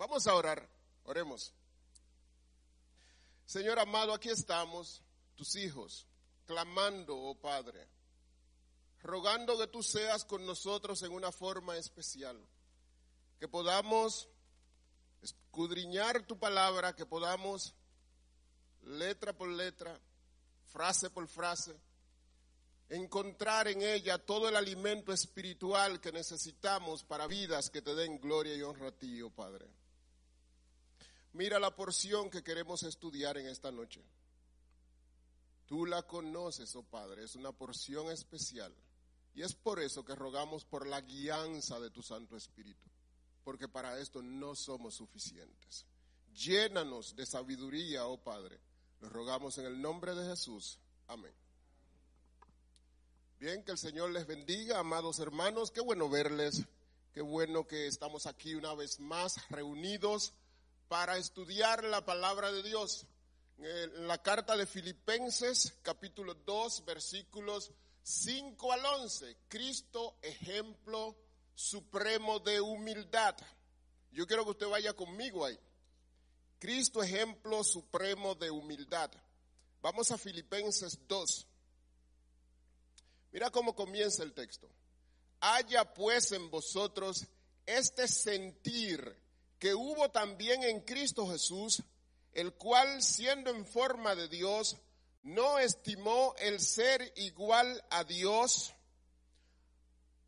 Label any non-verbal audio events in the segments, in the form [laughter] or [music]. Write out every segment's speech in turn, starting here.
Vamos a orar, oremos. Señor amado, aquí estamos, tus hijos, clamando, oh Padre, rogando que tú seas con nosotros en una forma especial, que podamos escudriñar tu palabra, que podamos, letra por letra, frase por frase, encontrar en ella todo el alimento espiritual que necesitamos para vidas que te den gloria y honra a ti, oh Padre. Mira la porción que queremos estudiar en esta noche. Tú la conoces, oh Padre, es una porción especial. Y es por eso que rogamos por la guianza de tu Santo Espíritu, porque para esto no somos suficientes. Llénanos de sabiduría, oh Padre. Lo rogamos en el nombre de Jesús. Amén. Bien, que el Señor les bendiga, amados hermanos. Qué bueno verles. Qué bueno que estamos aquí una vez más reunidos para estudiar la palabra de Dios. En la carta de Filipenses, capítulo 2, versículos 5 al 11. Cristo, ejemplo supremo de humildad. Yo quiero que usted vaya conmigo ahí. Cristo, ejemplo supremo de humildad. Vamos a Filipenses 2. Mira cómo comienza el texto. Haya pues en vosotros este sentir que hubo también en Cristo Jesús, el cual siendo en forma de Dios, no estimó el ser igual a Dios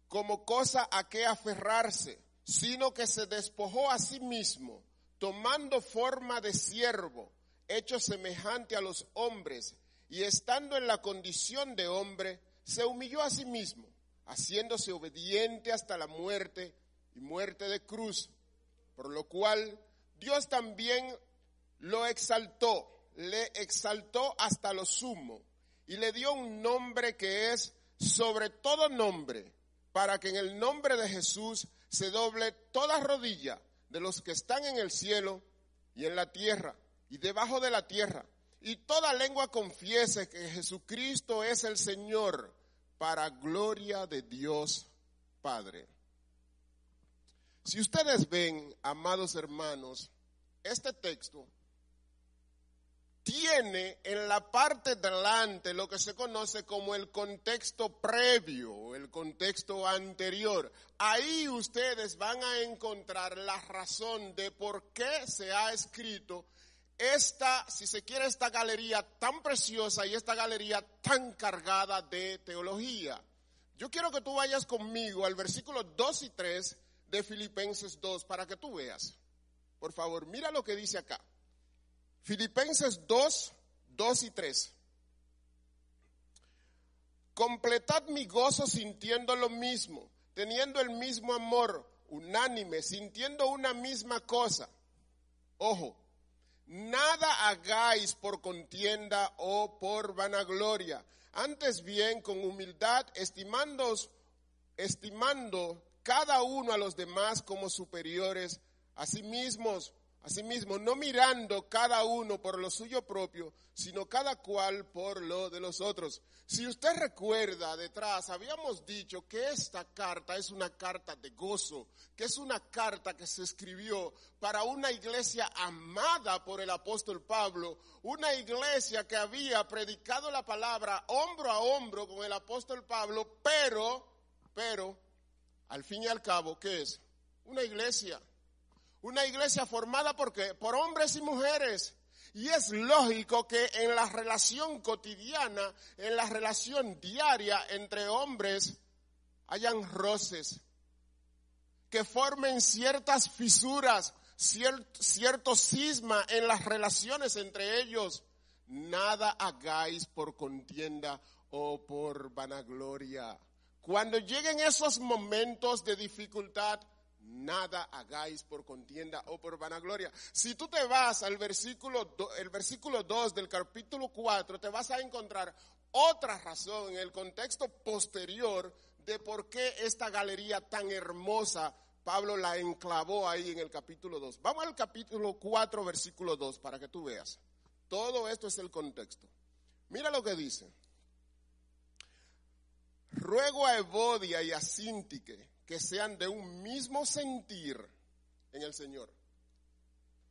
como cosa a que aferrarse, sino que se despojó a sí mismo, tomando forma de siervo, hecho semejante a los hombres, y estando en la condición de hombre, se humilló a sí mismo, haciéndose obediente hasta la muerte y muerte de cruz, por lo cual Dios también lo exaltó, le exaltó hasta lo sumo y le dio un nombre que es sobre todo nombre, para que en el nombre de Jesús se doble toda rodilla de los que están en el cielo y en la tierra y debajo de la tierra, y toda lengua confiese que Jesucristo es el Señor para gloria de Dios Padre. Si ustedes ven, amados hermanos, este texto tiene en la parte delante lo que se conoce como el contexto previo, el contexto anterior. Ahí ustedes van a encontrar la razón de por qué se ha escrito esta, si se quiere, esta galería tan preciosa y esta galería tan cargada de teología. Yo quiero que tú vayas conmigo al versículo 2 y 3 de Filipenses 2 para que tú veas. Por favor, mira lo que dice acá. Filipenses 2, 2 y 3. Completad mi gozo sintiendo lo mismo, teniendo el mismo amor, unánime, sintiendo una misma cosa. Ojo, Nada hagáis por contienda o por vanagloria, antes bien con humildad, estimando cada uno a los demás como superiores a sí mismos Asimismo, no mirando cada uno por lo suyo propio, sino cada cual por lo de los otros. Si usted recuerda detrás, habíamos dicho que esta carta es una carta de gozo, que es una carta que se escribió para una iglesia amada por el apóstol Pablo, una iglesia que había predicado la palabra hombro a hombro con el apóstol Pablo, pero, pero, al fin y al cabo, ¿qué es? Una iglesia una iglesia formada por Por hombres y mujeres. Y es lógico que en la relación cotidiana, en la relación diaria entre hombres, hayan roces, que formen ciertas fisuras, cierto cisma en las relaciones entre ellos. Nada hagáis por contienda o por vanagloria. Cuando lleguen esos momentos de dificultad, nada hagáis por contienda o por vanagloria. Si tú te vas al versículo, el versículo 2 del capítulo 4, te vas a encontrar otra razón en el contexto posterior de por qué esta galería tan hermosa Pablo la enclavó ahí en el capítulo 2. Vamos al capítulo 4, versículo 2, para que tú veas. Todo esto es el contexto. Mira lo que dice. Ruego a Evodia y a Sintique que sean de un mismo sentir en el Señor.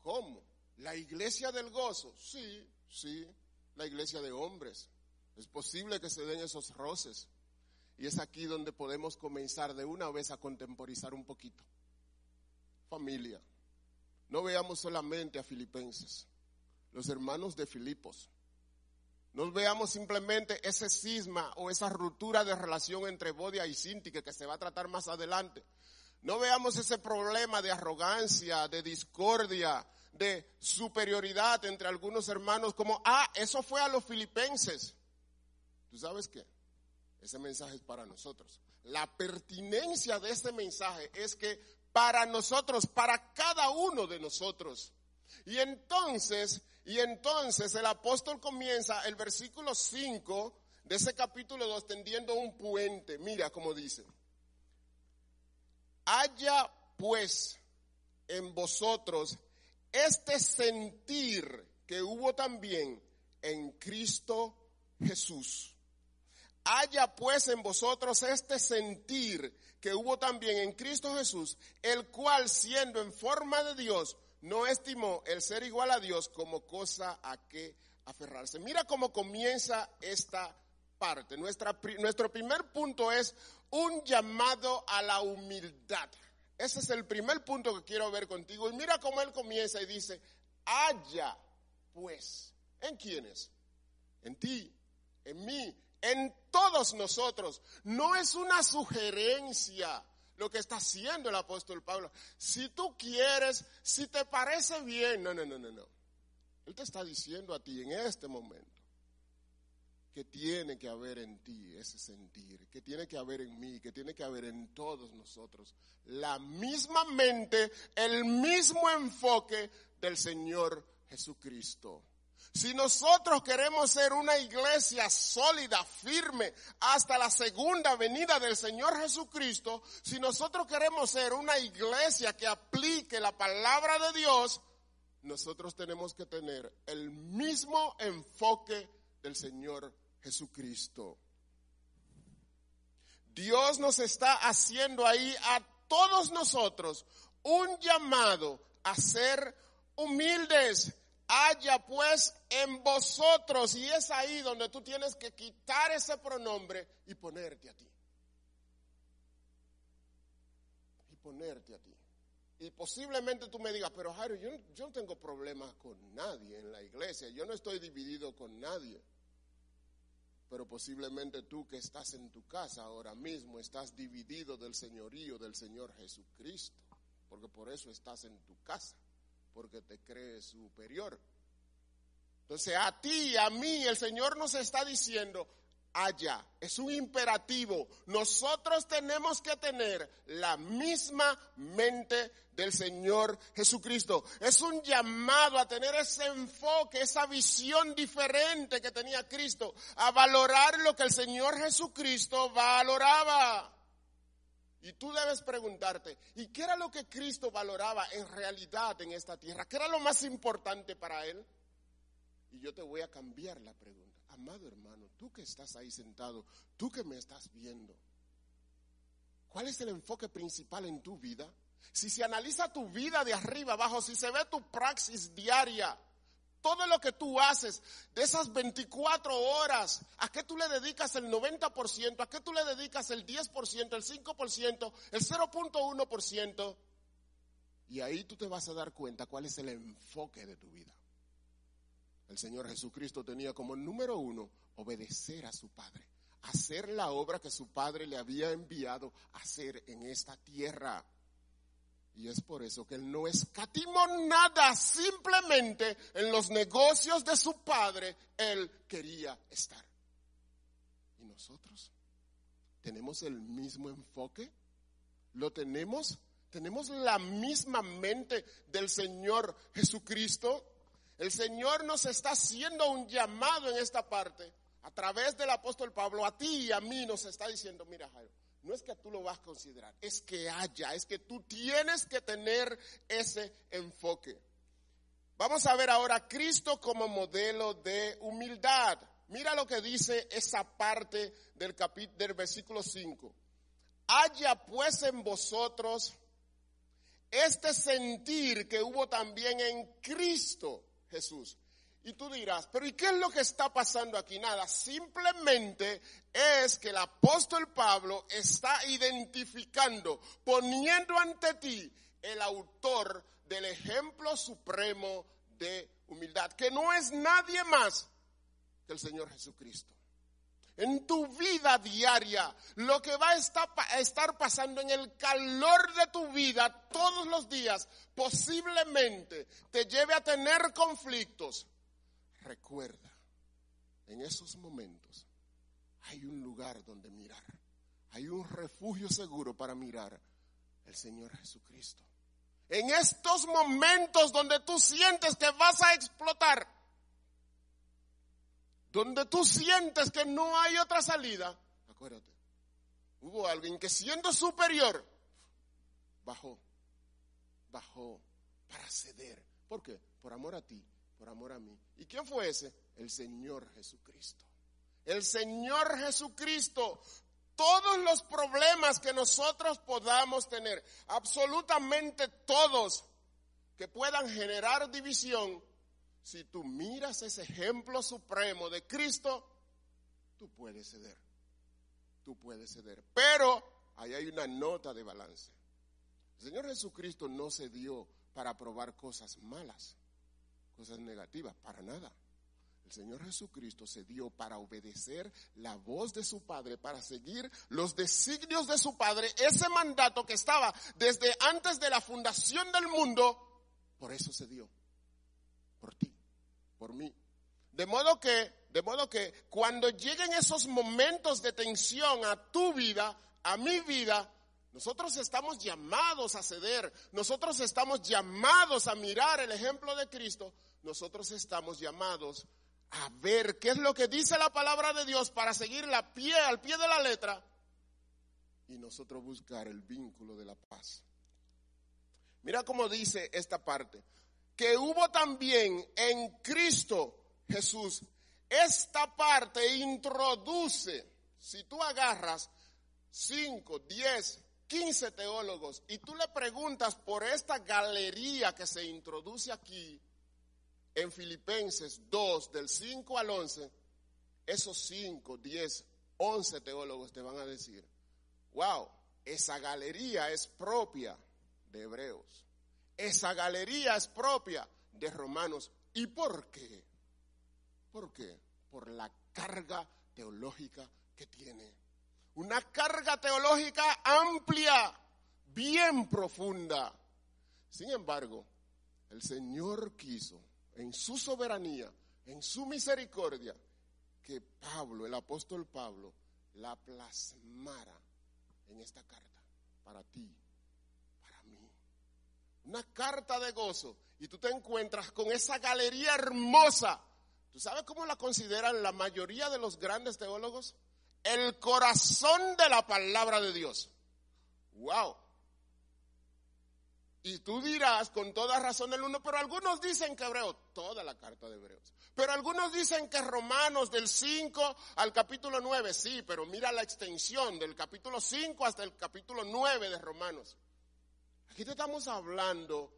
¿Cómo? ¿La iglesia del gozo? Sí, sí, la iglesia de hombres. Es posible que se den esos roces. Y es aquí donde podemos comenzar de una vez a contemporizar un poquito. Familia, no veamos solamente a filipenses, los hermanos de Filipos. No veamos simplemente ese cisma o esa ruptura de relación entre Bodia y Sintique que se va a tratar más adelante. No veamos ese problema de arrogancia, de discordia, de superioridad entre algunos hermanos como, ah, eso fue a los filipenses. ¿Tú sabes qué? Ese mensaje es para nosotros. La pertinencia de este mensaje es que para nosotros, para cada uno de nosotros. Y entonces, y entonces el apóstol comienza el versículo 5 de ese capítulo 2 tendiendo un puente. Mira cómo dice. Haya pues en vosotros este sentir que hubo también en Cristo Jesús. Haya pues en vosotros este sentir que hubo también en Cristo Jesús, el cual siendo en forma de Dios, no estimó el ser igual a Dios como cosa a que aferrarse. Mira cómo comienza esta parte. Nuestro primer punto es un llamado a la humildad. Ese es el primer punto que quiero ver contigo. Y mira cómo él comienza y dice, haya pues, ¿en quiénes? En ti, en mí, en todos nosotros. No es una sugerencia lo que está haciendo el apóstol Pablo. Si tú quieres, si te parece bien, no, no, no, no, no. Él te está diciendo a ti en este momento que tiene que haber en ti ese sentir, que tiene que haber en mí, que tiene que haber en todos nosotros la misma mente, el mismo enfoque del Señor Jesucristo. Si nosotros queremos ser una iglesia sólida, firme, hasta la segunda venida del Señor Jesucristo, si nosotros queremos ser una iglesia que aplique la palabra de Dios, nosotros tenemos que tener el mismo enfoque del Señor Jesucristo. Dios nos está haciendo ahí a todos nosotros un llamado a ser humildes. Haya pues en vosotros, y es ahí donde tú tienes que quitar ese pronombre y ponerte a ti. Y ponerte a ti. Y posiblemente tú me digas, pero Jairo, yo, yo no tengo problemas con nadie en la iglesia, yo no estoy dividido con nadie pero posiblemente tú que estás en tu casa ahora mismo estás dividido del señorío del Señor Jesucristo, porque por eso estás en tu casa, porque te crees superior. Entonces a ti, a mí, el Señor nos está diciendo, allá. Es un imperativo. Nosotros tenemos que tener la misma mente del Señor Jesucristo. Es un llamado a tener ese enfoque, esa visión diferente que tenía Cristo, a valorar lo que el Señor Jesucristo valoraba. Y tú debes preguntarte, ¿y qué era lo que Cristo valoraba en realidad en esta tierra? ¿Qué era lo más importante para Él? Y yo te voy a cambiar la pregunta amado hermano, tú que estás ahí sentado, tú que me estás viendo, ¿cuál es el enfoque principal en tu vida? Si se analiza tu vida de arriba abajo, si se ve tu praxis diaria, todo lo que tú haces de esas 24 horas, ¿a qué tú le dedicas el 90%? ¿A qué tú le dedicas el 10%, el 5%, el 0.1%? Y ahí tú te vas a dar cuenta cuál es el enfoque de tu vida. El Señor Jesucristo tenía como número uno obedecer a su Padre, hacer la obra que su Padre le había enviado a hacer en esta tierra. Y es por eso que él no escatimó nada, simplemente en los negocios de su Padre, él quería estar. ¿Y nosotros? ¿Tenemos el mismo enfoque? ¿Lo tenemos? ¿Tenemos la misma mente del Señor Jesucristo? El Señor nos está haciendo un llamado en esta parte a través del apóstol Pablo, a ti y a mí nos está diciendo, mira Jairo, no es que tú lo vas a considerar, es que haya, es que tú tienes que tener ese enfoque. Vamos a ver ahora Cristo como modelo de humildad. Mira lo que dice esa parte del capítulo del versículo 5. Haya pues en vosotros este sentir que hubo también en Cristo Jesús. Y tú dirás, pero ¿y qué es lo que está pasando aquí? Nada, simplemente es que el apóstol Pablo está identificando, poniendo ante ti el autor del ejemplo supremo de humildad, que no es nadie más que el Señor Jesucristo. En tu vida diaria, lo que va a estar pasando en el calor de tu vida todos los días, posiblemente te lleve a tener conflictos, recuerda, en esos momentos hay un lugar donde mirar, hay un refugio seguro para mirar el Señor Jesucristo. En estos momentos donde tú sientes que vas a explotar, donde tú sientes que no hay otra salida, acuérdate, hubo alguien que siendo superior, bajó, bajó para ceder. ¿Por qué? Por amor a ti por amor a mí. ¿Y quién fue ese? El Señor Jesucristo. El Señor Jesucristo. Todos los problemas que nosotros podamos tener, absolutamente todos, que puedan generar división, si tú miras ese ejemplo supremo de Cristo, tú puedes ceder. Tú puedes ceder. Pero ahí hay una nota de balance. El Señor Jesucristo no se dio para probar cosas malas cosas negativas, para nada. El Señor Jesucristo se dio para obedecer la voz de su Padre, para seguir los designios de su Padre, ese mandato que estaba desde antes de la fundación del mundo, por eso se dio, por ti, por mí. De modo que, de modo que cuando lleguen esos momentos de tensión a tu vida, a mi vida, nosotros estamos llamados a ceder, nosotros estamos llamados a mirar el ejemplo de Cristo, nosotros estamos llamados a ver qué es lo que dice la palabra de Dios para seguir la pie, al pie de la letra y nosotros buscar el vínculo de la paz. Mira cómo dice esta parte, que hubo también en Cristo Jesús. Esta parte introduce, si tú agarras 5, 10, 15 teólogos y tú le preguntas por esta galería que se introduce aquí en Filipenses 2, del 5 al 11, esos 5, 10, 11 teólogos te van a decir, wow, esa galería es propia de Hebreos, esa galería es propia de Romanos. ¿Y por qué? ¿Por qué? Por la carga teológica que tiene una carga teológica amplia, bien profunda. Sin embargo, el Señor quiso, en su soberanía, en su misericordia, que Pablo, el apóstol Pablo, la plasmara en esta carta, para ti, para mí. Una carta de gozo. Y tú te encuentras con esa galería hermosa. ¿Tú sabes cómo la consideran la mayoría de los grandes teólogos? el corazón de la palabra de Dios. Wow. Y tú dirás con toda razón el uno, pero algunos dicen que Hebreo, toda la carta de Hebreos. Pero algunos dicen que Romanos del 5 al capítulo 9, sí, pero mira la extensión del capítulo 5 hasta el capítulo 9 de Romanos. Aquí te estamos hablando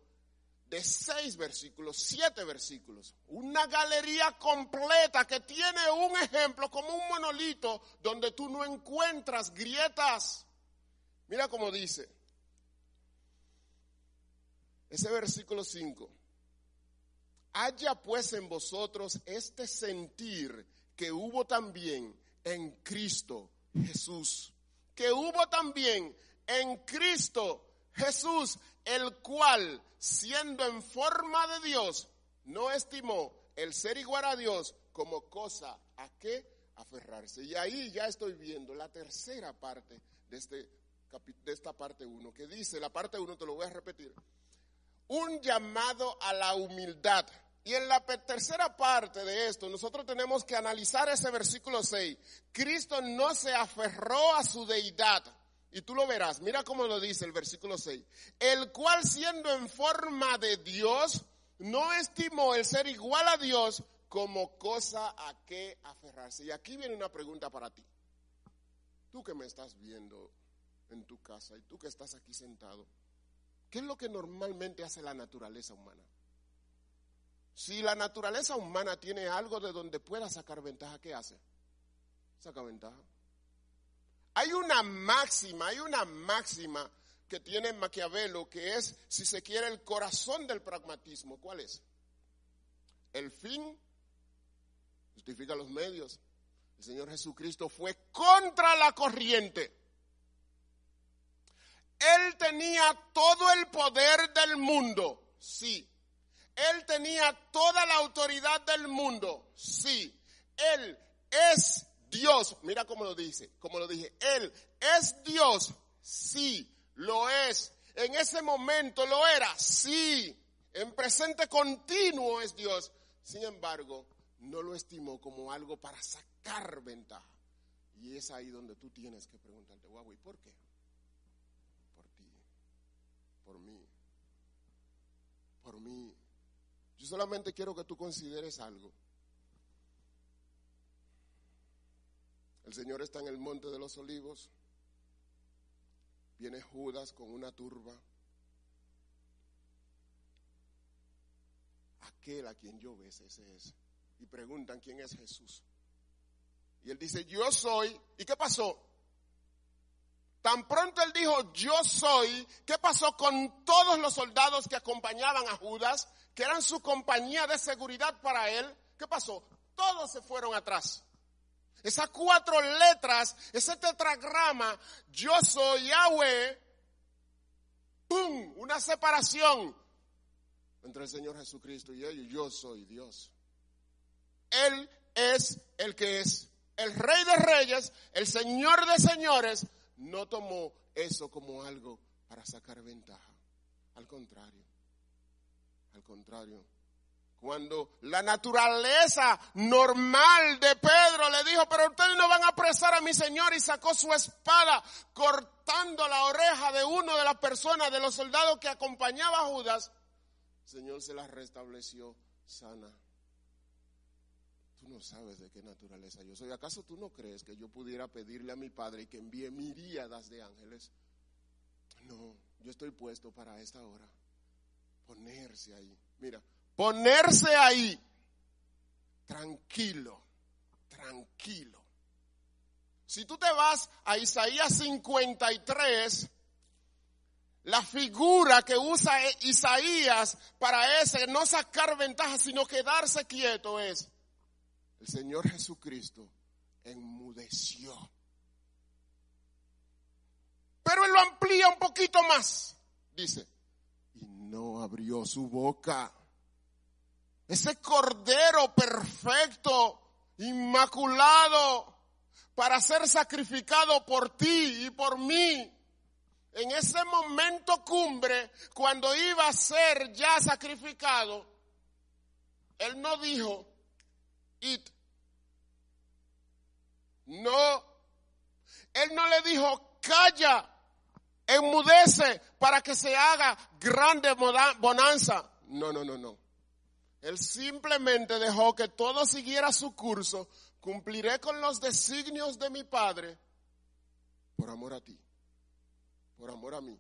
de seis versículos, siete versículos, una galería completa que tiene un ejemplo como un monolito donde tú no encuentras grietas. Mira cómo dice ese versículo 5. Haya pues en vosotros este sentir que hubo también en Cristo Jesús, que hubo también en Cristo Jesús, el cual, siendo en forma de Dios, no estimó el ser igual a Dios como cosa a qué aferrarse. Y ahí ya estoy viendo la tercera parte de, este, de esta parte 1, que dice, la parte 1 te lo voy a repetir, un llamado a la humildad. Y en la tercera parte de esto, nosotros tenemos que analizar ese versículo 6. Cristo no se aferró a su deidad y tú lo verás, mira cómo lo dice el versículo 6. El cual siendo en forma de Dios, no estimó el ser igual a Dios como cosa a que aferrarse. Y aquí viene una pregunta para ti. Tú que me estás viendo en tu casa y tú que estás aquí sentado, ¿Qué es lo que normalmente hace la naturaleza humana? Si la naturaleza humana tiene algo de donde pueda sacar ventaja, ¿qué hace? Saca ventaja. Hay una máxima, hay una máxima que tiene Maquiavelo que es, si se quiere, el corazón del pragmatismo. ¿Cuál es? El fin justifica los medios. El Señor Jesucristo fue contra la corriente. Él tenía todo el poder del mundo, sí. Él tenía toda la autoridad del mundo, sí. Él es Dios. Mira cómo lo dice, como lo dije. Él es Dios, sí, lo es. En ese momento lo era, sí. En presente continuo es Dios. Sin embargo, no lo estimó como algo para sacar ventaja. Y es ahí donde tú tienes que preguntarte, guau, ¿y por qué? Por mí, por mí. Yo solamente quiero que tú consideres algo. El Señor está en el monte de los olivos. Viene Judas con una turba. Aquel a quien yo ves, ese es y preguntan quién es Jesús. Y él dice, yo soy. ¿Y qué pasó? Tan pronto él dijo, yo soy, ¿qué pasó con todos los soldados que acompañaban a Judas, que eran su compañía de seguridad para él? ¿Qué pasó? Todos se fueron atrás. Esas cuatro letras, ese tetragrama, yo soy Yahweh, ¡pum! Una separación entre el Señor Jesucristo y ellos. Yo soy Dios. Él es el que es el rey de reyes, el señor de señores, no tomó eso como algo para sacar ventaja. Al contrario, al contrario. Cuando la naturaleza normal de Pedro le dijo, pero ustedes no van a apresar a mi Señor y sacó su espada cortando la oreja de uno de las personas, de los soldados que acompañaba a Judas, el Señor se la restableció sana tú no sabes de qué naturaleza yo soy. ¿Acaso tú no crees que yo pudiera pedirle a mi Padre que envíe miríadas de ángeles? No, yo estoy puesto para esta hora. Ponerse ahí. Mira, ponerse ahí. Tranquilo, tranquilo. Si tú te vas a Isaías 53, la figura que usa Isaías para ese no sacar ventaja, sino quedarse quieto es el Señor Jesucristo enmudeció. Pero él lo amplía un poquito más. Dice, y no abrió su boca. Ese cordero perfecto, inmaculado, para ser sacrificado por ti y por mí. En ese momento cumbre, cuando iba a ser ya sacrificado, él no dijo, no. Él no le dijo, calla, enmudece para que se haga grande bonanza. No, no, no, no. Él simplemente dejó que todo siguiera su curso. Cumpliré con los designios de mi Padre por amor a ti, por amor a mí.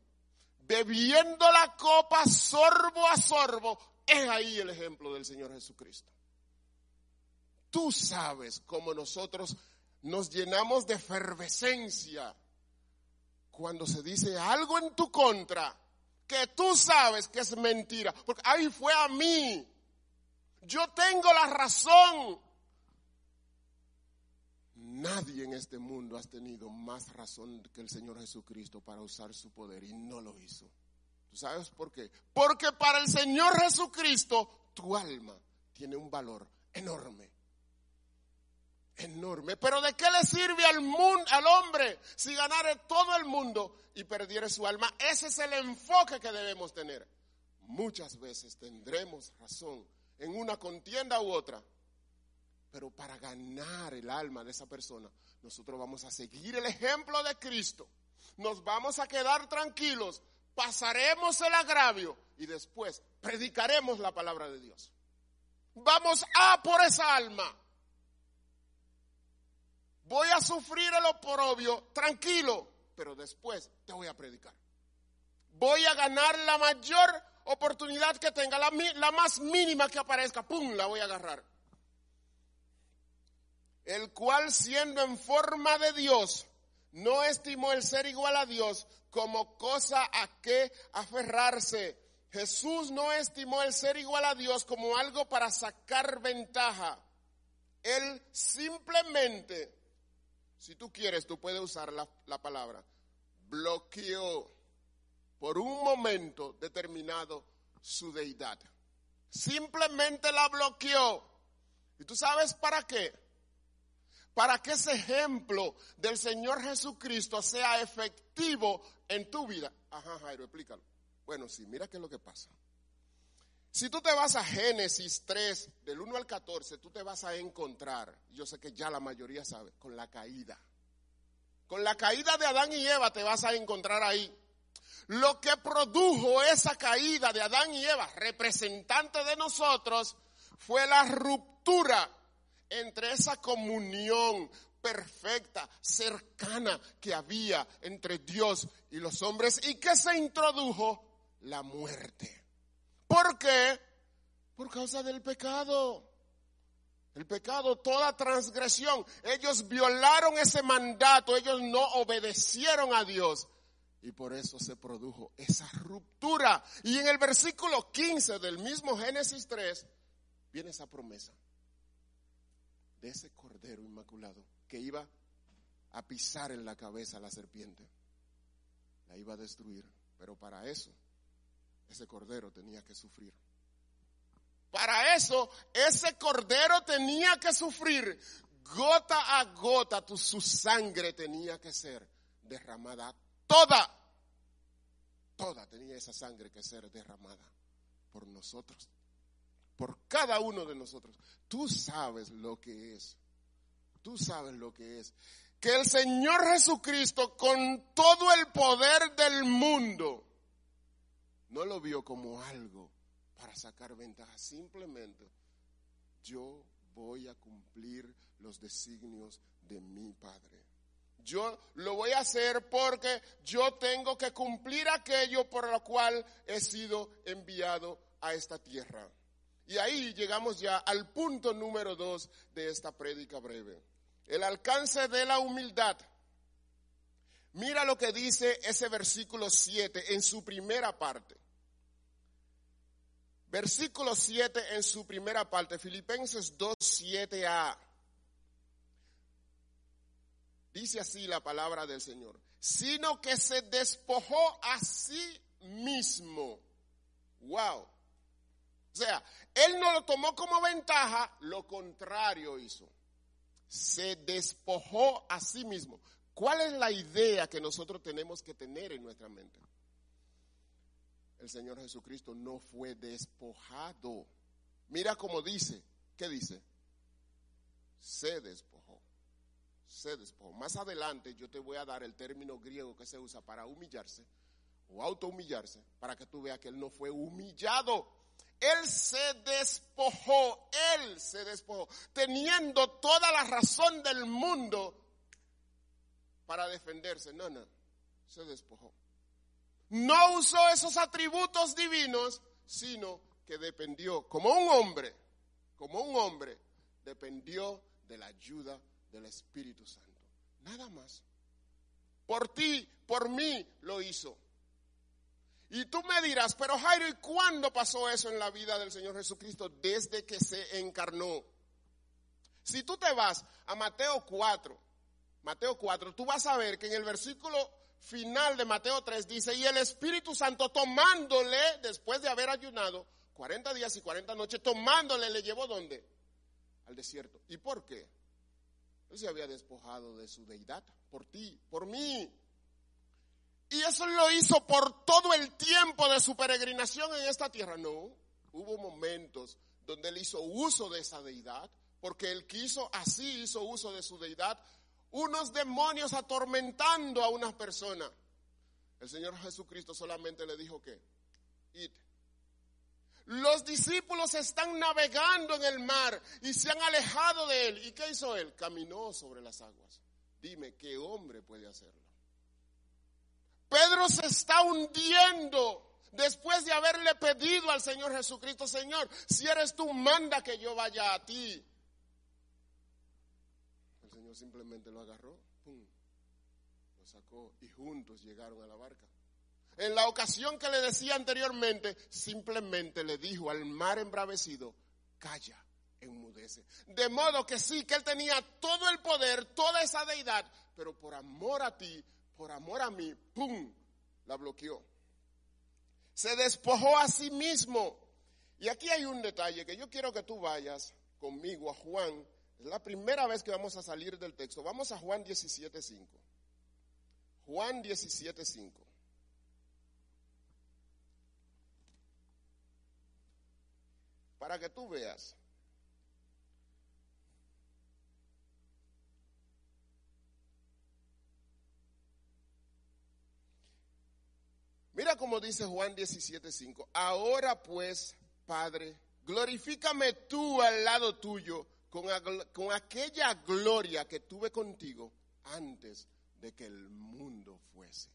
Bebiendo la copa sorbo a sorbo, es ahí el ejemplo del Señor Jesucristo. Tú sabes cómo nosotros nos llenamos de efervescencia cuando se dice algo en tu contra que tú sabes que es mentira. Porque ahí fue a mí. Yo tengo la razón. Nadie en este mundo ha tenido más razón que el Señor Jesucristo para usar su poder y no lo hizo. ¿Tú sabes por qué? Porque para el Señor Jesucristo tu alma tiene un valor enorme enorme. Pero ¿de qué le sirve al, mundo, al hombre si ganare todo el mundo y perdiere su alma? Ese es el enfoque que debemos tener. Muchas veces tendremos razón en una contienda u otra, pero para ganar el alma de esa persona, nosotros vamos a seguir el ejemplo de Cristo. Nos vamos a quedar tranquilos, pasaremos el agravio y después predicaremos la palabra de Dios. Vamos a por esa alma voy a sufrir el oprobio, tranquilo, pero después te voy a predicar. voy a ganar la mayor oportunidad que tenga, la, la más mínima que aparezca, ¡pum!, la voy a agarrar. El cual siendo en forma de Dios, no estimó el ser igual a Dios como cosa a que aferrarse. Jesús no estimó el ser igual a Dios como algo para sacar ventaja. Él simplemente, si tú quieres, tú puedes usar la, la palabra, bloqueó por un momento determinado su deidad. Simplemente la bloqueó. ¿Y tú sabes para qué? para que ese ejemplo del Señor Jesucristo sea efectivo en tu vida. Ajá, Jairo, explícalo. Bueno, sí, mira qué es lo que pasa. Si tú te vas a Génesis 3, del 1 al 14, tú te vas a encontrar, yo sé que ya la mayoría sabe, con la caída. Con la caída de Adán y Eva te vas a encontrar ahí. Lo que produjo esa caída de Adán y Eva, representante de nosotros, fue la ruptura entre esa comunión perfecta, cercana que había entre Dios y los hombres y que se introdujo la muerte. ¿Por qué? Por causa del pecado. El pecado, toda transgresión. Ellos violaron ese mandato, ellos no obedecieron a Dios. Y por eso se produjo esa ruptura. Y en el versículo 15 del mismo Génesis 3 viene esa promesa de ese cordero inmaculado que iba a pisar en la cabeza a la serpiente. La iba a destruir. Pero para eso, ese cordero tenía que sufrir. Para eso, ese cordero tenía que sufrir. Gota a gota, tu, su sangre tenía que ser derramada. Toda, toda tenía esa sangre que ser derramada por nosotros por cada uno de nosotros. Tú sabes lo que es. Tú sabes lo que es. Que el Señor Jesucristo con todo el poder del mundo no lo vio como algo para sacar ventaja. Simplemente yo voy a cumplir los designios de mi Padre. Yo lo voy a hacer porque yo tengo que cumplir aquello por lo cual he sido enviado a esta tierra. Y ahí llegamos ya al punto número dos de esta prédica breve. El alcance de la humildad. Mira lo que dice ese versículo 7 en su primera parte. Versículo 7 en su primera parte, Filipenses 2, 7a. Dice así la palabra del Señor, sino que se despojó a sí mismo. Wow. O sea, él no lo tomó como ventaja, lo contrario hizo. Se despojó a sí mismo. ¿Cuál es la idea que nosotros tenemos que tener en nuestra mente? El Señor Jesucristo no fue despojado. Mira cómo dice. ¿Qué dice? Se despojó. Se despojó. Más adelante yo te voy a dar el término griego que se usa para humillarse o autohumillarse para que tú veas que él no fue humillado. Él se despojó, él se despojó, teniendo toda la razón del mundo para defenderse. No, no, se despojó. No usó esos atributos divinos, sino que dependió, como un hombre, como un hombre, dependió de la ayuda del Espíritu Santo. Nada más. Por ti, por mí lo hizo. Y tú me dirás, pero Jairo, ¿y cuándo pasó eso en la vida del Señor Jesucristo? Desde que se encarnó. Si tú te vas a Mateo 4, Mateo 4, tú vas a ver que en el versículo final de Mateo 3 dice, y el Espíritu Santo tomándole, después de haber ayunado 40 días y 40 noches, tomándole, le llevó ¿dónde? Al desierto. ¿Y por qué? Él se había despojado de su deidad, por ti, por mí. Y eso lo hizo por todo el tiempo de su peregrinación en esta tierra. No, hubo momentos donde él hizo uso de esa deidad, porque él quiso, así hizo uso de su deidad, unos demonios atormentando a una persona. El Señor Jesucristo solamente le dijo que, id. Los discípulos están navegando en el mar y se han alejado de él. ¿Y qué hizo él? Caminó sobre las aguas. Dime, ¿qué hombre puede hacerlo? Pedro se está hundiendo después de haberle pedido al Señor Jesucristo, Señor, si eres tú, manda que yo vaya a ti. Simplemente lo agarró, lo sacó y juntos llegaron a la barca. En la ocasión que le decía anteriormente, simplemente le dijo al mar embravecido, calla, enmudece. De modo que sí, que él tenía todo el poder, toda esa deidad, pero por amor a ti, por amor a mí, ¡pum!, la bloqueó. Se despojó a sí mismo. Y aquí hay un detalle que yo quiero que tú vayas conmigo a Juan. Es la primera vez que vamos a salir del texto. Vamos a Juan 17.5. Juan 17.5. para que tú veas. Mira como dice Juan 17:5. Ahora pues, Padre, glorifícame tú al lado tuyo con, aquella gloria que tuve contigo antes de que el mundo fuese.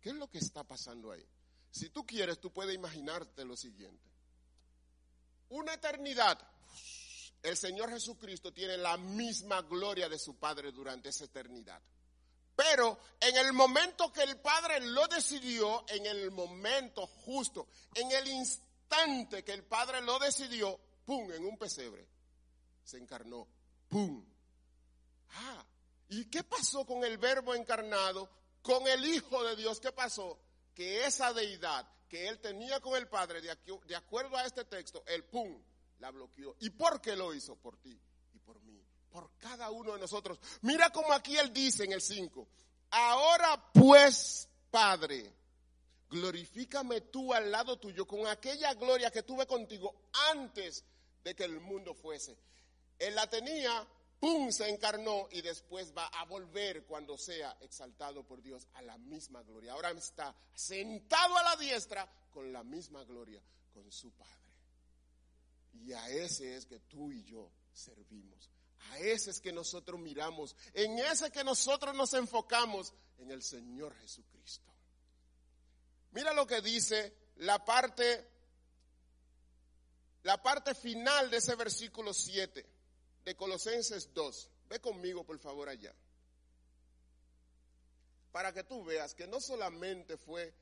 ¿Qué es lo que está pasando ahí? Si tú quieres, tú puedes imaginarte lo siguiente una eternidad, el Señor Jesucristo tiene la misma gloria de su Padre durante esa eternidad. Pero en el momento que el Padre lo decidió, en el momento justo, en el instante que el Padre lo decidió, ¡pum!, en un pesebre, se encarnó, ¡pum! Ah, ¿y qué pasó con el verbo encarnado, con el Hijo de Dios? ¿Qué pasó? Que esa deidad, que él tenía con el Padre, de, acuerdo a este texto, el pum, la bloqueó. ¿Y por qué lo hizo? Por ti y por mí, por cada uno de nosotros. Mira como aquí él dice en el 5, ahora pues, Padre, glorifícame tú al lado tuyo con aquella gloria que tuve contigo antes de que el mundo fuese. Él la tenía ¡pum! se encarnó y después va a volver cuando sea exaltado por Dios a la misma gloria. Ahora está sentado a la diestra con la misma gloria, con su Padre. Y a ese es que tú y yo servimos. A ese es que nosotros miramos. En ese que nosotros nos enfocamos en el Señor Jesucristo. Mira lo que dice la parte la parte final de ese versículo 7 de Colosenses 2. Ve conmigo, por favor, allá. Para que tú veas que no solamente fue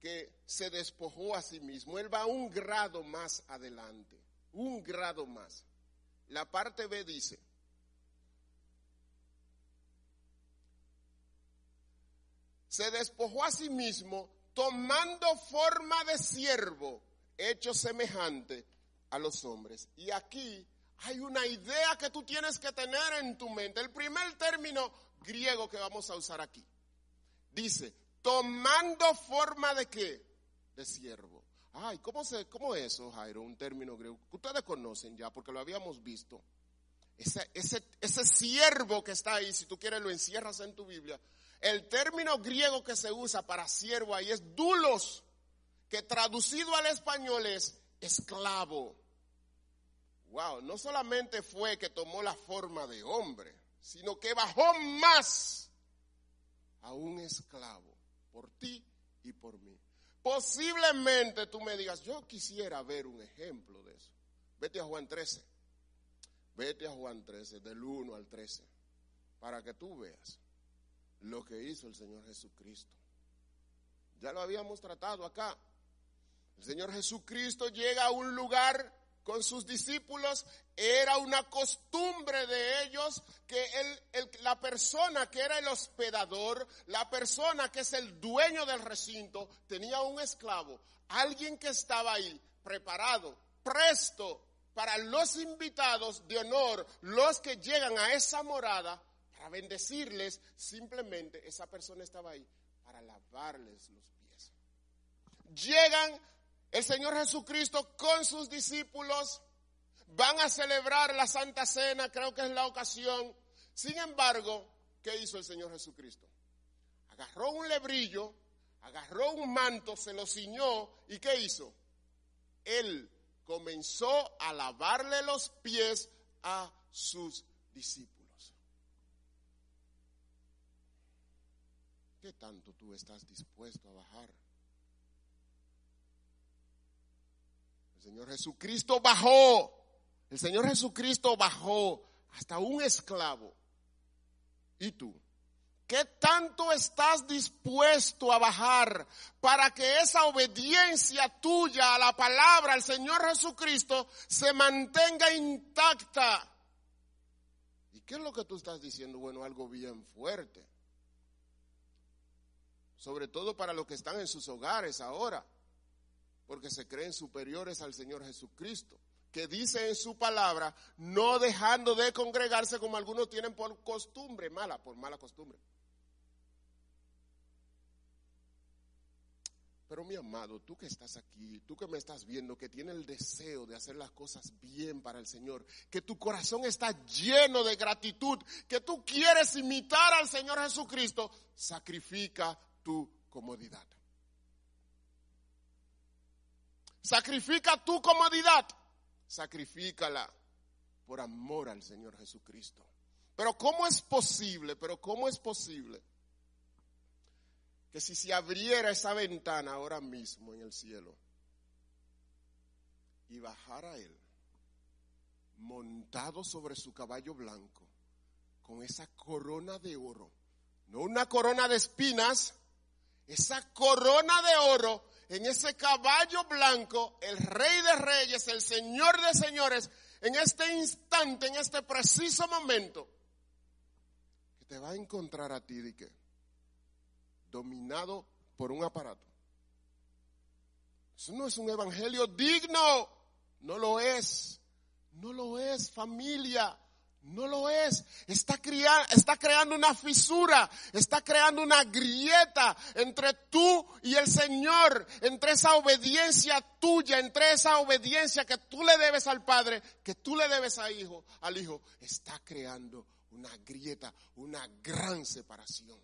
que se despojó a sí mismo, él va un grado más adelante, un grado más. La parte B dice, se despojó a sí mismo tomando forma de siervo, hecho semejante a los hombres. Y aquí hay una idea que tú tienes que tener en tu mente. El primer término griego que vamos a usar aquí. Dice, tomando forma de qué? De siervo. Ay, ¿cómo, se, ¿cómo es eso, Jairo? Un término griego que ustedes conocen ya porque lo habíamos visto. Ese, ese, ese siervo que está ahí, si tú quieres lo encierras en tu Biblia. El término griego que se usa para siervo ahí es dulos, que traducido al español es esclavo wow, no solamente fue que tomó la forma de hombre, sino que bajó más a un esclavo por ti y por mí. Posiblemente tú me digas, yo quisiera ver un ejemplo de eso. Vete a Juan 13. Vete a Juan 13, del 1 al 13, para que tú veas lo que hizo el Señor Jesucristo. Ya lo habíamos tratado acá. El Señor Jesucristo llega a un lugar con sus discípulos, era una costumbre de ellos que la persona que era el hospedador, la persona que es el dueño del recinto, tenía un esclavo, alguien que estaba ahí preparado, presto para los invitados de honor, los que llegan a esa morada, para bendecirles, simplemente esa persona estaba ahí para lavarles los pies. Llegan el Señor Jesucristo con sus discípulos van a celebrar la Santa Cena, creo que es la ocasión. Sin embargo, ¿qué hizo el Señor Jesucristo? Agarró un lebrillo, agarró un manto, se lo ciñó y ¿qué hizo? Él comenzó a lavarle los pies a sus discípulos. ¿qué tanto tú estás dispuesto a bajar? El Señor Jesucristo bajó. El Señor Jesucristo bajó hasta un esclavo. ¿Y tú? ¿Qué tanto estás dispuesto a bajar para que esa obediencia tuya a la palabra, al Señor Jesucristo, se mantenga intacta? ¿Y qué es lo que tú estás diciendo? Bueno, algo bien fuerte. Sobre todo para los que están en sus hogares ahora, porque se creen superiores al Señor Jesucristo que dice en su palabra, no dejando de congregarse como algunos tienen por costumbre, mala, por mala costumbre. Pero mi amado, tú que estás aquí, tú que me estás viendo, que tienes el deseo de hacer las cosas bien para el Señor, que tu corazón está lleno de gratitud, que tú quieres imitar al Señor Jesucristo, sacrifica tu comodidad. Sacrifica tu comodidad, sacrifícala por amor al Señor Jesucristo. Pero ¿cómo es posible? Pero ¿cómo es posible? que si se abriera esa ventana ahora mismo en el cielo y bajara él montado sobre su caballo blanco con esa corona de oro, no una corona de espinas, esa corona de oro en ese caballo blanco, el rey de reyes, el señor de señores, en este instante, en este preciso momento, que te va a encontrar a ti, ¿de qué? dominado por un aparato. Eso no es un evangelio digno. No lo es. No lo es, familia. No lo es. Está, está creando una fisura, está creando una grieta entre tú y el Señor, entre esa obediencia tuya, entre esa obediencia que tú le debes al Padre, que tú le debes a hijo, al Hijo. Está creando una grieta, una gran separación.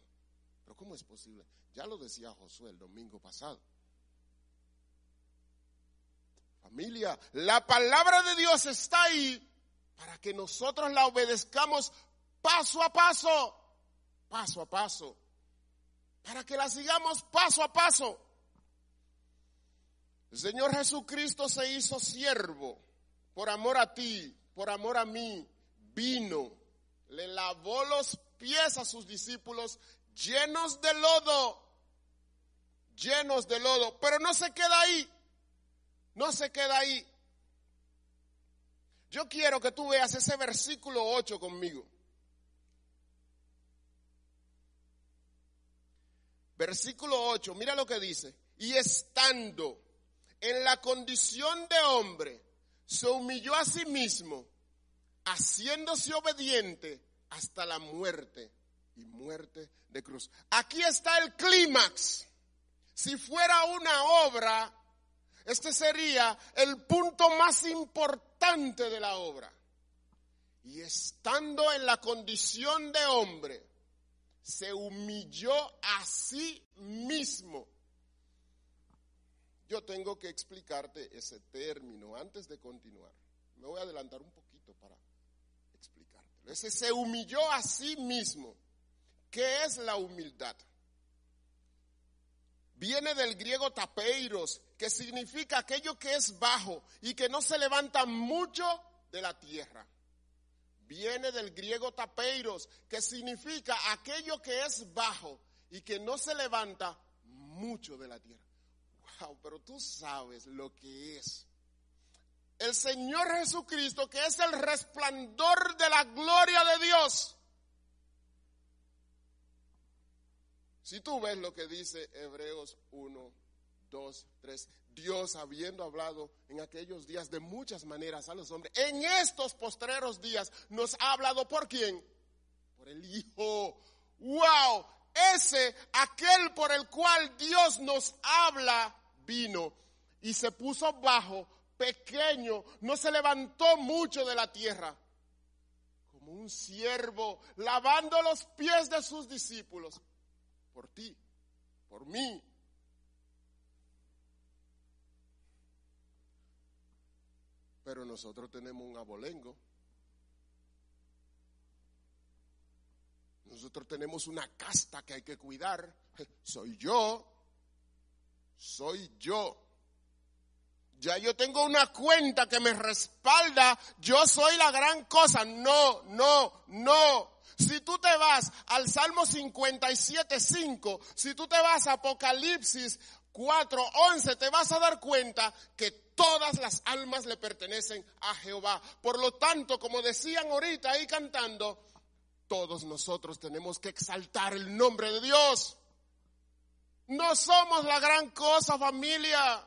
¿cómo es posible? Ya lo decía Josué el domingo pasado. Familia, la palabra de Dios está ahí para que nosotros la obedezcamos paso a paso, paso a paso, para que la sigamos paso a paso. El Señor Jesucristo se hizo siervo por amor a ti, por amor a mí, vino, le lavó los pies a sus discípulos llenos de lodo, llenos de lodo, pero no se queda ahí, no se queda ahí. Yo quiero que tú veas ese versículo 8 conmigo. Versículo 8, mira lo que dice. Y estando en la condición de hombre, se humilló a sí mismo, haciéndose obediente hasta la muerte y muerte de cruz. Aquí está el clímax. Si fuera una obra, este sería el punto más importante de la obra. Y estando en la condición de hombre, se humilló a sí mismo. Yo tengo que explicarte ese término antes de continuar. Me voy a adelantar un poquito para explicártelo. Ese se humilló a sí mismo. ¿Qué es la humildad? Viene del griego tapeiros, que significa aquello que es bajo y que no se levanta mucho de la tierra. Viene del griego tapeiros, que significa aquello que es bajo y que no se levanta mucho de la tierra. Wow, pero tú sabes lo que es. El Señor Jesucristo, que es el resplandor de la gloria de Dios Si tú ves lo que dice Hebreos 1, 2, 3, Dios habiendo hablado en aquellos días de muchas maneras a los hombres, en estos postreros días nos ha hablado por quién? Por el Hijo. ¡Wow! Ese, aquel por el cual Dios nos habla, vino y se puso bajo, pequeño, no se levantó mucho de la tierra, como un siervo, lavando los pies de sus discípulos por ti, por mí. Pero nosotros tenemos un abolengo. Nosotros tenemos una casta que hay que cuidar. [laughs] Soy yo. Soy yo. Ya yo tengo una cuenta que me respalda. Yo soy la gran cosa. No, no, no. Si tú te vas al Salmo 57, 5, si tú te vas a Apocalipsis 4, 11, te vas a dar cuenta que todas las almas le pertenecen a Jehová. Por lo tanto, como decían ahorita ahí cantando, todos nosotros tenemos que exaltar el nombre de Dios. No somos la gran cosa, familia.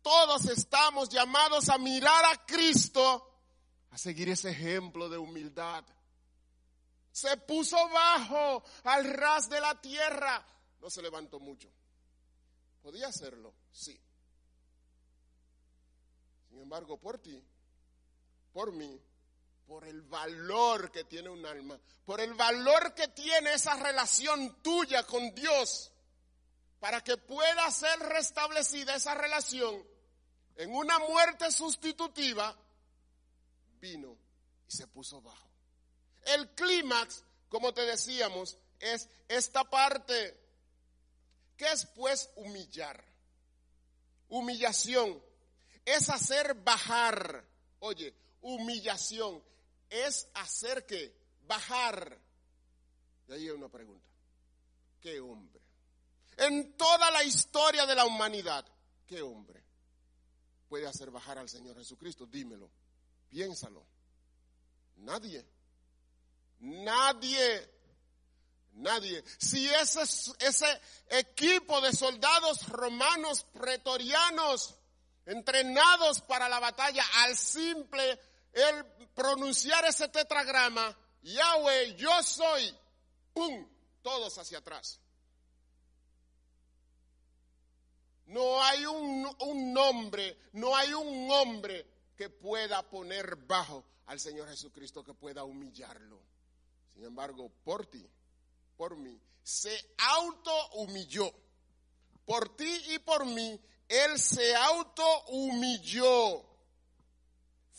Todos estamos llamados a mirar a Cristo, a seguir ese ejemplo de humildad. Se puso bajo al ras de la tierra. No se levantó mucho. Podía hacerlo, sí. Embargo, por ti, por mí, por el valor que tiene un alma, por el valor que tiene esa relación tuya con Dios, para que pueda ser restablecida esa relación en una muerte sustitutiva, vino y se puso bajo. El clímax, como te decíamos, es esta parte. ¿Qué es pues humillar? Humillación es hacer bajar. Oye, humillación es hacer que bajar. Y ahí hay una pregunta. ¿Qué hombre? En toda la historia de la humanidad, ¿qué hombre puede hacer bajar al Señor Jesucristo? Dímelo, piénsalo. Nadie. Nadie. Nadie. Si ese, ese equipo de soldados romanos pretorianos entrenados para la batalla al simple el pronunciar ese tetragrama, Yahweh, yo soy, ¡pum! Todos hacia atrás. No hay un, un nombre, no hay un hombre que pueda poner bajo al Señor Jesucristo, que pueda humillarlo. Sin embargo, por ti, por mí, se auto humilló. Por ti y por mí, Él se auto humilló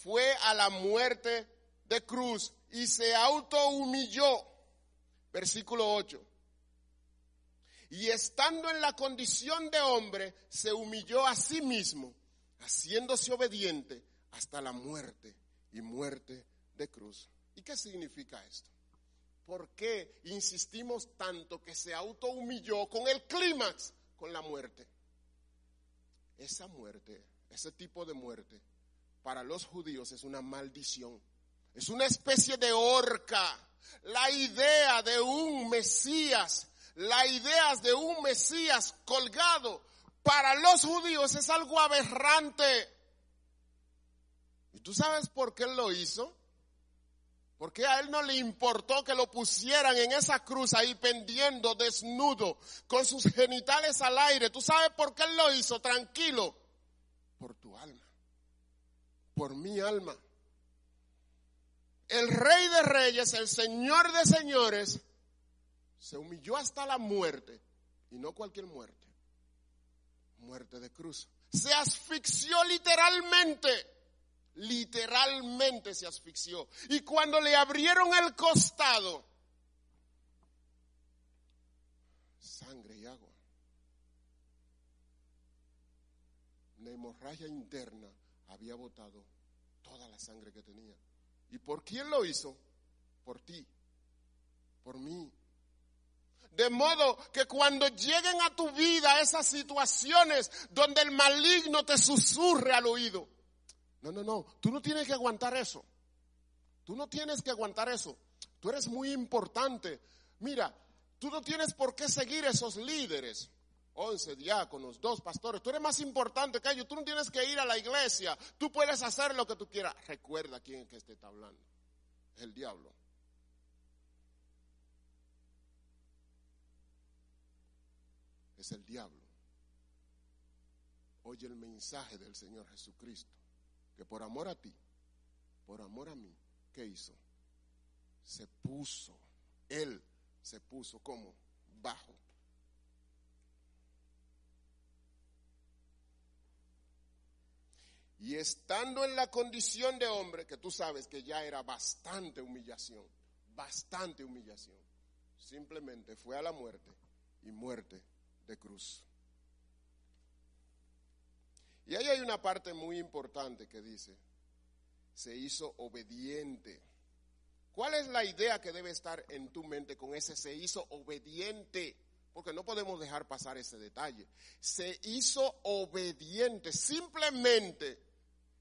fue a la muerte de cruz y se autohumilló. Versículo 8. Y estando en la condición de hombre, se humilló a sí mismo, haciéndose obediente hasta la muerte y muerte de cruz. ¿Y qué significa esto? ¿Por qué insistimos tanto que se autohumilló con el clímax, con la muerte? Esa muerte, ese tipo de muerte, para los judíos es una maldición. Es una especie de horca. La idea de un Mesías, la idea de un Mesías colgado, para los judíos es algo aberrante. ¿Y tú sabes por qué lo hizo? Porque a él no le importó que lo pusieran en esa cruz ahí pendiendo desnudo, con sus genitales al aire. ¿Tú sabes por qué él lo hizo? Tranquilo. Por tu alma por mi alma. El rey de reyes, el señor de señores, se humilló hasta la muerte, y no cualquier muerte, muerte de cruz. Se asfixió literalmente, literalmente se asfixió. Y cuando le abrieron el costado, sangre y agua, una hemorragia interna había botado toda la sangre que tenía. ¿Y por quién lo hizo? Por ti, por mí. De modo que cuando lleguen a tu vida esas situaciones donde el maligno te susurre al oído, no, no, no, tú no tienes que aguantar eso. Tú no tienes que aguantar eso. Tú eres muy importante. Mira, tú no tienes por qué seguir esos líderes. 11 diáconos, dos pastores. Tú eres más importante que ellos. Tú no tienes que ir a la iglesia. Tú puedes hacer lo que tú quieras. Recuerda quién es que te está hablando. Es el diablo. Es el diablo. Oye el mensaje del Señor Jesucristo. Que por amor a ti, por amor a mí, ¿qué hizo? Se puso. Él se puso como bajo Y estando en la condición de hombre, que tú sabes que ya era bastante humillación, bastante humillación. Simplemente fue a la muerte y muerte de cruz. Y ahí hay una parte muy importante que dice, se hizo obediente. ¿Cuál es la idea que debe estar en tu mente con ese se hizo obediente? Porque no podemos dejar pasar ese detalle. Se hizo obediente, simplemente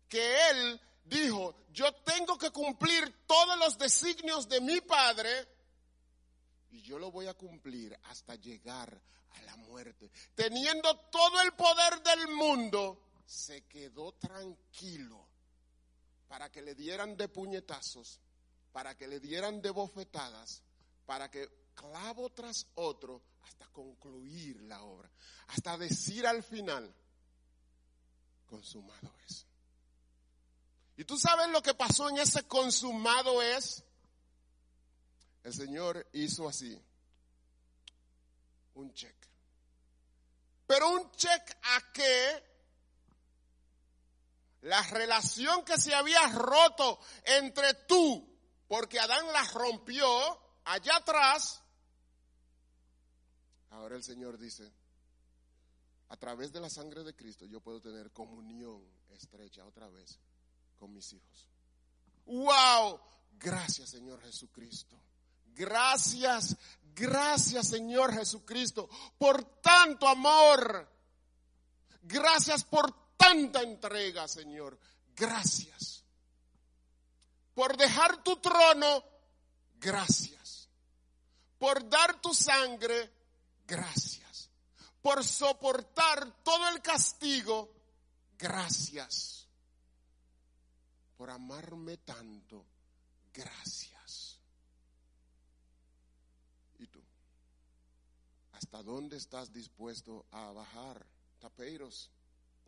que él dijo, yo tengo que cumplir todos los designios de mi Padre y yo lo voy a cumplir hasta llegar a la muerte. Teniendo todo el poder del mundo, se quedó tranquilo para que le dieran de puñetazos, para que le dieran de bofetadas, para que clavo tras otro hasta concluir la obra, hasta decir al final, consumado es. ¿Y tú sabes lo que pasó en ese consumado es? El Señor hizo así, un cheque. Pero un cheque a qué? La relación que se había roto entre tú, porque Adán la rompió allá atrás. Ahora el Señor dice, a través de la sangre de Cristo yo puedo tener comunión estrecha otra vez con mis hijos. ¡Wow! Gracias Señor Jesucristo. Gracias, gracias Señor Jesucristo por tanto amor. Gracias por tanta entrega, Señor. Gracias. Por dejar tu trono, gracias. Por dar tu sangre, gracias. Por soportar todo el castigo, gracias por amarme tanto. Gracias. ¿Y tú? ¿Hasta dónde estás dispuesto a bajar? Tapeiros.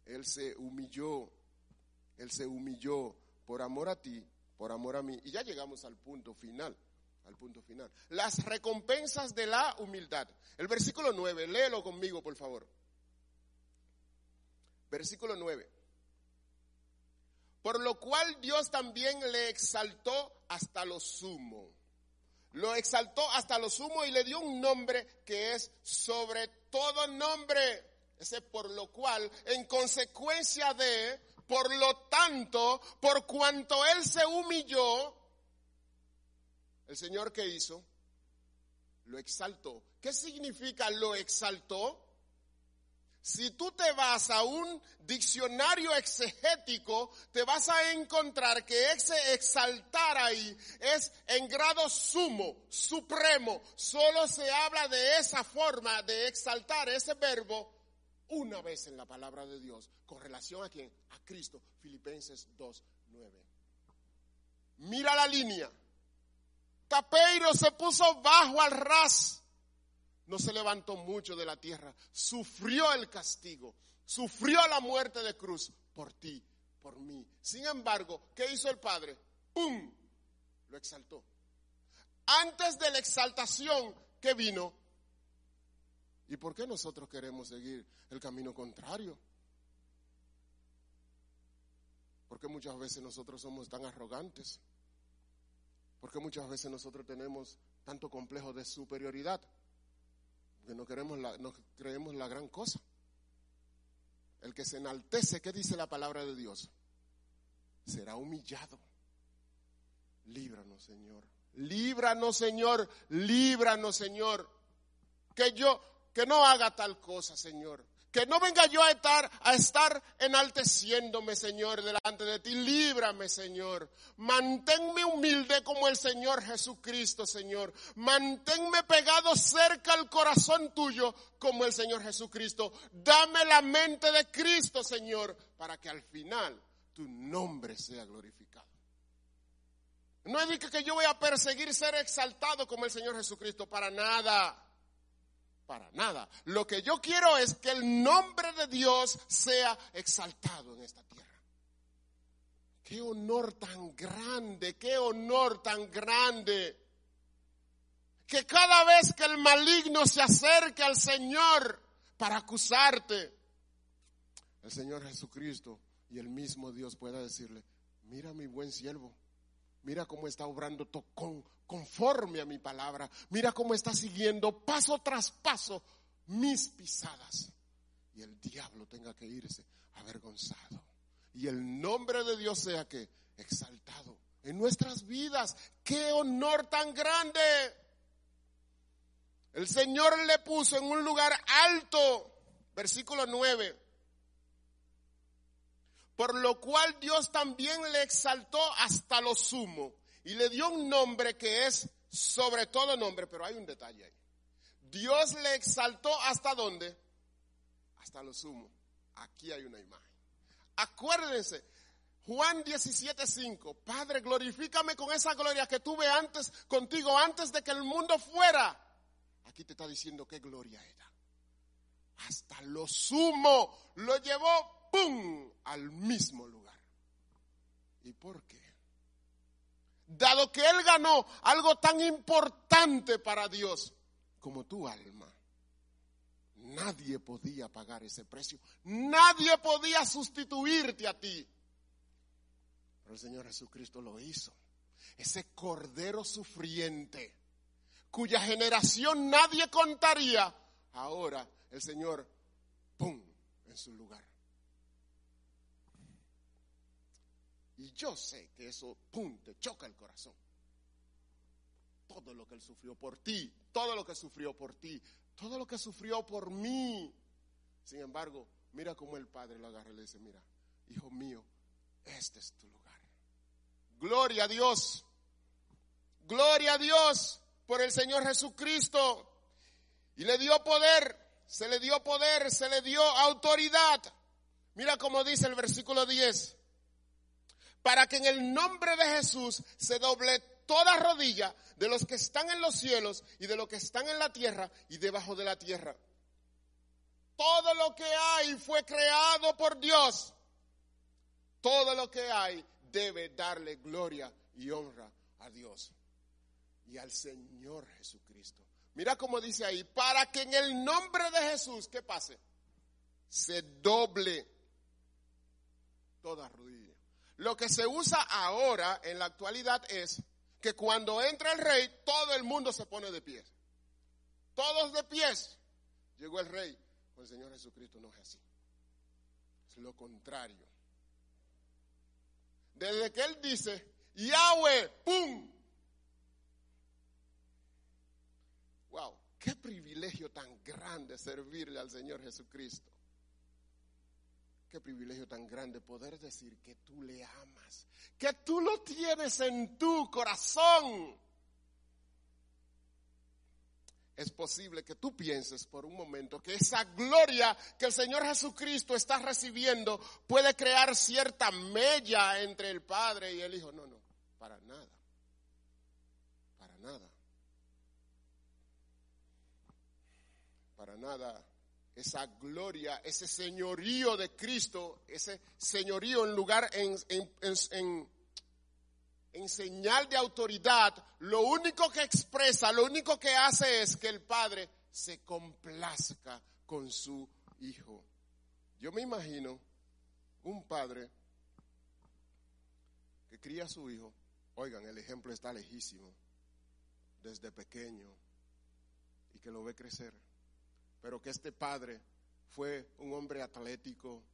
Él se humilló. Él se humilló por amor a ti, por amor a mí. Y ya llegamos al punto final. Al punto final. Las recompensas de la humildad. El versículo 9, léelo conmigo, por favor. Versículo 9 por lo cual Dios también le exaltó hasta lo sumo. Lo exaltó hasta lo sumo y le dio un nombre que es sobre todo nombre. Ese por lo cual, en consecuencia de, por lo tanto, por cuanto Él se humilló, el Señor que hizo, lo exaltó. ¿Qué significa lo exaltó? Si tú te vas a un diccionario exegético, te vas a encontrar que ese exaltar ahí es en grado sumo, supremo. Solo se habla de esa forma de exaltar ese verbo una vez en la palabra de Dios. ¿Con relación a quién? A Cristo. Filipenses 2.9. Mira la línea. Tapeiro se puso bajo al ras no se levantó mucho de la tierra, sufrió el castigo, sufrió la muerte de cruz por ti, por mí. Sin embargo, ¿qué hizo el Padre? ¡Pum! Lo exaltó. Antes de la exaltación que vino, ¿y por qué nosotros queremos seguir el camino contrario? Porque muchas veces nosotros somos tan arrogantes. Porque muchas veces nosotros tenemos tanto complejo de superioridad que no, queremos la, no creemos la gran cosa. El que se enaltece, ¿qué dice la palabra de Dios? Será humillado. Líbranos, Señor. Líbranos, Señor. Líbranos, Señor. Que yo, que no haga tal cosa, Señor. Que no venga yo a estar, a estar enalteciéndome, Señor, delante de ti. Líbrame, Señor. Manténme humilde como el Señor Jesucristo, Señor. Manténme pegado cerca al corazón tuyo como el Señor Jesucristo. Dame la mente de Cristo, Señor, para que al final tu nombre sea glorificado. No es que yo voy a perseguir ser exaltado como el Señor Jesucristo, para nada para nada. Lo que yo quiero es que el nombre de Dios sea exaltado en esta tierra. Qué honor tan grande, qué honor tan grande. Que cada vez que el maligno se acerque al Señor para acusarte, el Señor Jesucristo y el mismo Dios pueda decirle, mira mi buen siervo, mira cómo está obrando con, conforme a mi palabra, mira cómo está siguiendo paso tras paso mis pisadas. Y el diablo tenga que irse avergonzado. Y el nombre de Dios sea que exaltado en nuestras vidas. ¡Qué honor tan grande! El Señor le puso en un lugar alto, versículo 9. Por lo cual Dios también le exaltó hasta lo sumo y le dio un nombre que es sobre todo nombre, pero hay un detalle ahí. Dios le exaltó hasta dónde? Hasta lo sumo. Aquí hay una imagen. Acuérdense, Juan 17:5, Padre, glorifícame con esa gloria que tuve antes contigo, antes de que el mundo fuera. Aquí te está diciendo qué gloria era. Hasta lo sumo lo llevó, ¡pum!, al mismo lugar. ¿Y por qué? Dado que él ganó algo tan importante para Dios como tu alma, nadie podía pagar ese precio. Nadie podía sustituirte a ti. Pero el Señor Jesucristo lo hizo. Ese cordero sufriente, cuya generación nadie contaría, ahora el Señor, ¡pum!, en su lugar. Y yo sé que eso, ¡pum!, te choca el corazón. Todo lo que Él sufrió por ti, todo lo que sufrió por ti, todo lo que sufrió por mí. Sin embargo, mira cómo el Padre lo agarra y le dice, mira, hijo mío, este es tu lugar. Gloria a Dios. Gloria a Dios por el Señor Jesucristo. Y le dio poder, se le dio poder, se le dio autoridad. Mira cómo dice el versículo 10. Para que en el nombre de Jesús se doble toda rodilla de los que están en los cielos y de los que están en la tierra y debajo de la tierra. Todo lo que hay fue creado por Dios. Todo lo que hay debe darle gloria y honra a Dios y al Señor Jesucristo. Mira cómo dice ahí, para que en el nombre de Jesús, ¿qué pase? Se doble toda rodilla. Lo que se usa ahora en la actualidad es que cuando entra el rey, todo el mundo se pone de pie. Todos de pies. Llegó el rey. Con el Señor Jesucristo no es así. Es lo contrario. Desde que él dice, Yahweh, ¡pum! Wow, qué privilegio tan grande servirle al Señor Jesucristo. Privilegio tan grande poder decir que tú le amas, que tú lo tienes en tu corazón es posible que tú pienses por un momento que esa gloria que el Señor Jesucristo está recibiendo puede crear cierta mella entre el Padre y el Hijo. No, no, para nada. Para nada. Para nada. Esa gloria, ese señorío de Cristo, ese señorío en lugar en, en, señal de autoridad, lo único que expresa, lo único que hace es que el padre se complazca con su hijo. Yo me imagino un padre que cría a su hijo, oigan, el ejemplo está lejísimo, desde pequeño, y que lo ve crecer, pero que este padre fue un hombre atlético,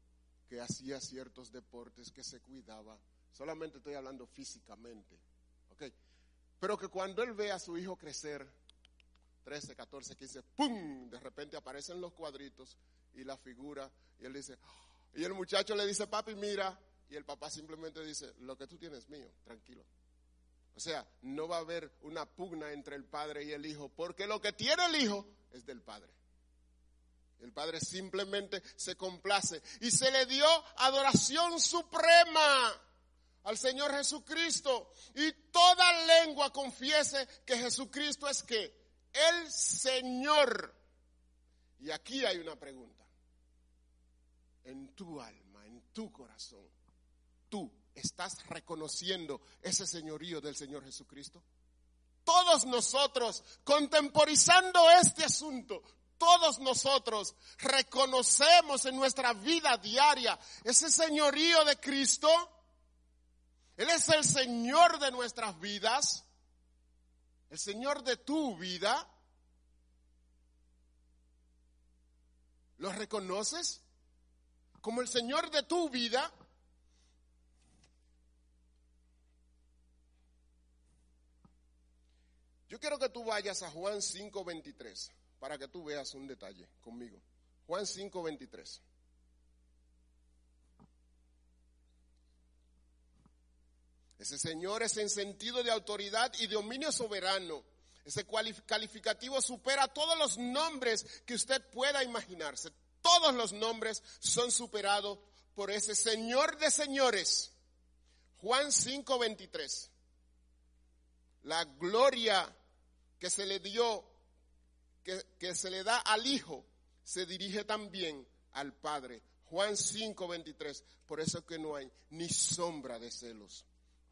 que hacía ciertos deportes, que se cuidaba, Solamente estoy hablando físicamente. ¿Ok? Pero que cuando él ve a su hijo crecer, 13, 14, 15, ¡pum! De repente aparecen los cuadritos y la figura. Y él dice, y el muchacho le dice, papi, mira. Y el papá simplemente dice, lo que tú tienes mío, tranquilo. O sea, no va a haber una pugna entre el padre y el hijo, porque lo que tiene el hijo es del padre. El padre simplemente se complace y se le dio adoración suprema al Señor Jesucristo y toda lengua confiese que Jesucristo es que el Señor. Y aquí hay una pregunta. En tu alma, en tu corazón, tú estás reconociendo ese señorío del Señor Jesucristo. Todos nosotros, contemporizando este asunto, todos nosotros reconocemos en nuestra vida diaria ese señorío de Cristo Él es el Señor de nuestras vidas, el Señor de tu vida. ¿Lo reconoces como el Señor de tu vida? Yo quiero que tú vayas a Juan 5:23 para que tú veas un detalle conmigo. Juan 5:23. Ese Señor es en sentido de autoridad y dominio soberano. Ese calificativo supera todos los nombres que usted pueda imaginarse. Todos los nombres son superados por ese Señor de señores. Juan 5:23. La gloria que se le dio, que, se le da al Hijo, se dirige también al Padre. Juan 5:23. Por eso que no hay ni sombra de celos.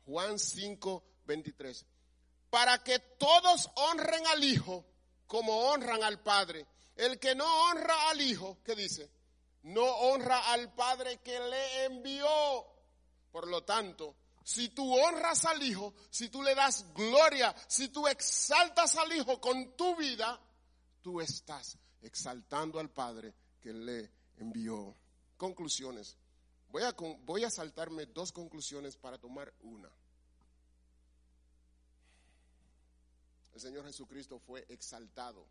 Juan 5, 23. Para que todos honren al Hijo como honran al Padre. El que no honra al Hijo, ¿qué dice? No honra al Padre que le envió. Por lo tanto, si tú honras al Hijo, si tú le das gloria, si tú exaltas al Hijo con tu vida, tú estás exaltando al Padre que le envió. Conclusiones. Voy a, voy a saltarme dos conclusiones para tomar una. El Señor Jesucristo fue exaltado.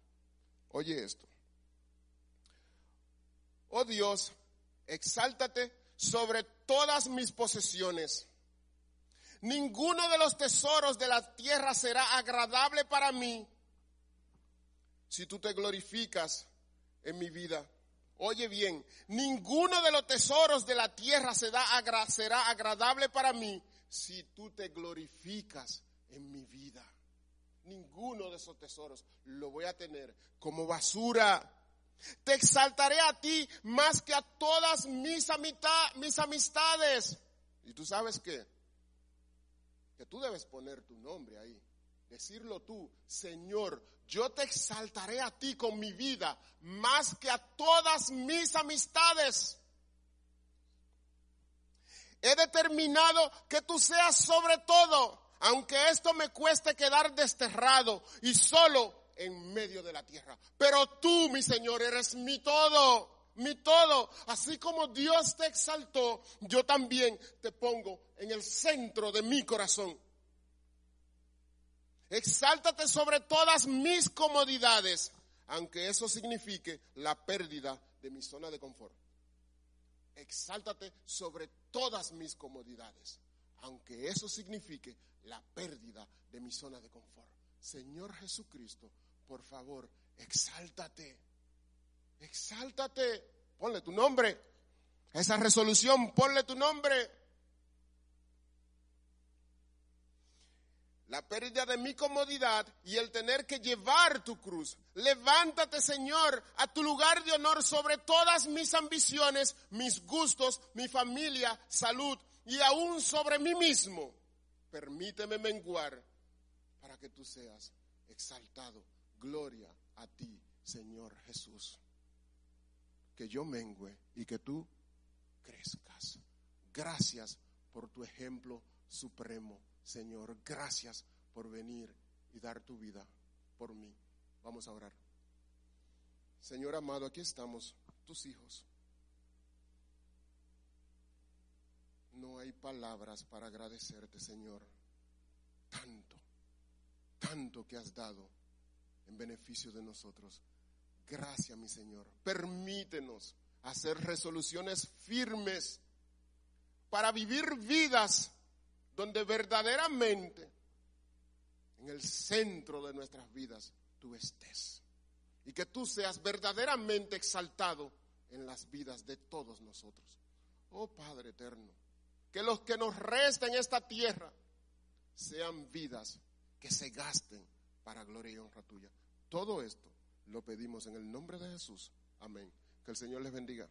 Oye esto. Oh Dios, exáltate sobre todas mis posesiones. Ninguno de los tesoros de la tierra será agradable para mí si tú te glorificas en mi vida. Oye bien, ninguno de los tesoros de la tierra será, agradable para mí si tú te glorificas en mi vida. Ninguno de esos tesoros lo voy a tener como basura. Te exaltaré a ti más que a todas mis, mis amistades. Y tú sabes qué? Que tú debes poner tu nombre ahí. Decirlo tú, Señor, yo te exaltaré a ti con mi vida más que a todas mis amistades. He determinado que tú seas sobre todo, aunque esto me cueste quedar desterrado y solo en medio de la tierra. Pero tú, mi Señor, eres mi todo, mi todo. Así como Dios te exaltó, yo también te pongo en el centro de mi corazón. Exáltate sobre todas mis comodidades, aunque eso signifique la pérdida de mi zona de confort. Exáltate sobre todas mis comodidades, aunque eso signifique la pérdida de mi zona de confort. Señor Jesucristo, por favor, exáltate. Exáltate. Ponle tu nombre. esa resolución, ponle tu nombre. La pérdida de mi comodidad y el tener que llevar tu cruz. Levántate, Señor, a tu lugar de honor sobre todas mis ambiciones, mis gustos, mi familia, salud y aún sobre mí mismo. Permíteme menguar para que tú seas exaltado. Gloria a ti, Señor Jesús. Que yo mengue y que tú crezcas. Gracias por tu ejemplo supremo Señor, gracias por venir y dar tu vida por mí. Vamos a orar. Señor amado, aquí estamos, tus hijos. No hay palabras para agradecerte, Señor, tanto, tanto que has dado en beneficio de nosotros. Gracias, mi Señor. Permítenos hacer resoluciones firmes para vivir vidas donde verdaderamente en el centro de nuestras vidas tú estés. Y que tú seas verdaderamente exaltado en las vidas de todos nosotros. Oh Padre eterno, que los que nos resten en esta tierra sean vidas que se gasten para gloria y honra tuya. Todo esto lo pedimos en el nombre de Jesús. Amén. Que el Señor les bendiga.